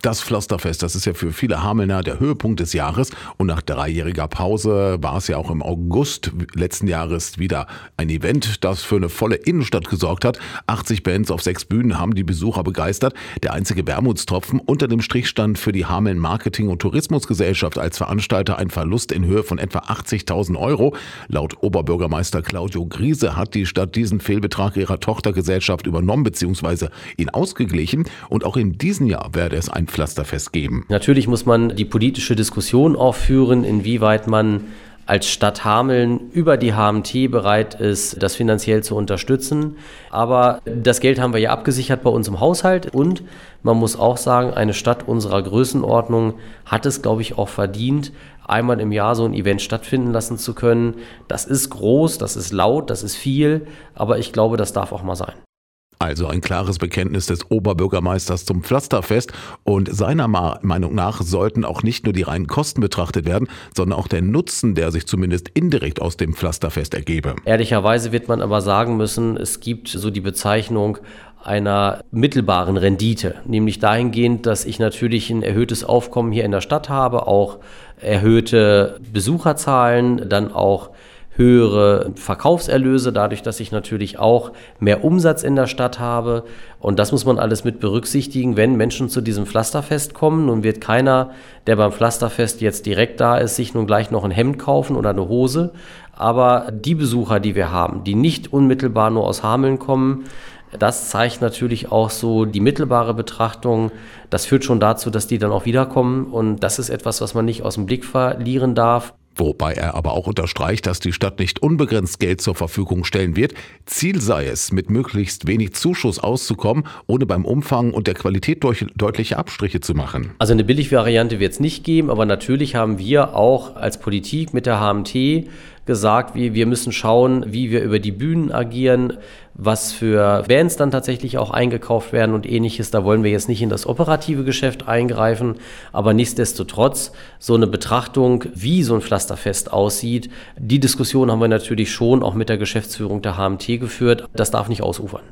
Das Pflasterfest, das ist ja für viele Hamelner der Höhepunkt des Jahres und nach dreijähriger Pause war es ja auch im August letzten Jahres wieder ein Event, das für eine volle Innenstadt gesorgt hat. 80 Bands auf sechs Bühnen haben die Besucher begeistert. Der einzige Wermutstropfen unter dem Strich stand für die Hameln Marketing- und Tourismusgesellschaft als Veranstalter ein Verlust in Höhe von etwa 80.000 Euro. Laut Oberbürgermeister Claudio Griese hat die Stadt diesen Fehlbetrag ihrer Tochtergesellschaft übernommen bzw. ihn ausgeglichen und auch in diesem Jahr werde es ein Pflasterfest geben. Natürlich muss man die politische Diskussion auch führen, inwieweit man als Stadt Hameln über die HMT bereit ist, das finanziell zu unterstützen. Aber das Geld haben wir ja abgesichert bei uns im Haushalt und man muss auch sagen, eine Stadt unserer Größenordnung hat es, glaube ich, auch verdient, einmal im Jahr so ein Event stattfinden lassen zu können. Das ist groß, das ist laut, das ist viel, aber ich glaube, das darf auch mal sein. Also ein klares Bekenntnis des Oberbürgermeisters zum Pflasterfest und seiner Meinung nach sollten auch nicht nur die reinen Kosten betrachtet werden, sondern auch der Nutzen, der sich zumindest indirekt aus dem Pflasterfest ergebe. Ehrlicherweise wird man aber sagen müssen, es gibt so die Bezeichnung einer mittelbaren Rendite, nämlich dahingehend, dass ich natürlich ein erhöhtes Aufkommen hier in der Stadt habe, auch erhöhte Besucherzahlen, dann auch höhere Verkaufserlöse, dadurch, dass ich natürlich auch mehr Umsatz in der Stadt habe. Und das muss man alles mit berücksichtigen, wenn Menschen zu diesem Pflasterfest kommen. Nun wird keiner, der beim Pflasterfest jetzt direkt da ist, sich nun gleich noch ein Hemd kaufen oder eine Hose. Aber die Besucher, die wir haben, die nicht unmittelbar nur aus Hameln kommen, das zeigt natürlich auch so die mittelbare Betrachtung. Das führt schon dazu, dass die dann auch wiederkommen. Und das ist etwas, was man nicht aus dem Blick verlieren darf. Wobei er aber auch unterstreicht, dass die Stadt nicht unbegrenzt Geld zur Verfügung stellen wird. Ziel sei es, mit möglichst wenig Zuschuss auszukommen, ohne beim Umfang und der Qualität deutliche Abstriche zu machen. Also eine Billigvariante wird es nicht geben, aber natürlich haben wir auch als Politik mit der HMT gesagt, wir, wir müssen schauen, wie wir über die Bühnen agieren, was für Bands dann tatsächlich auch eingekauft werden und ähnliches. Da wollen wir jetzt nicht in das operative Geschäft eingreifen, aber nichtsdestotrotz so eine Betrachtung, wie so ein Pflasterfest aussieht, die Diskussion haben wir natürlich schon auch mit der Geschäftsführung der HMT geführt. Das darf nicht ausufern.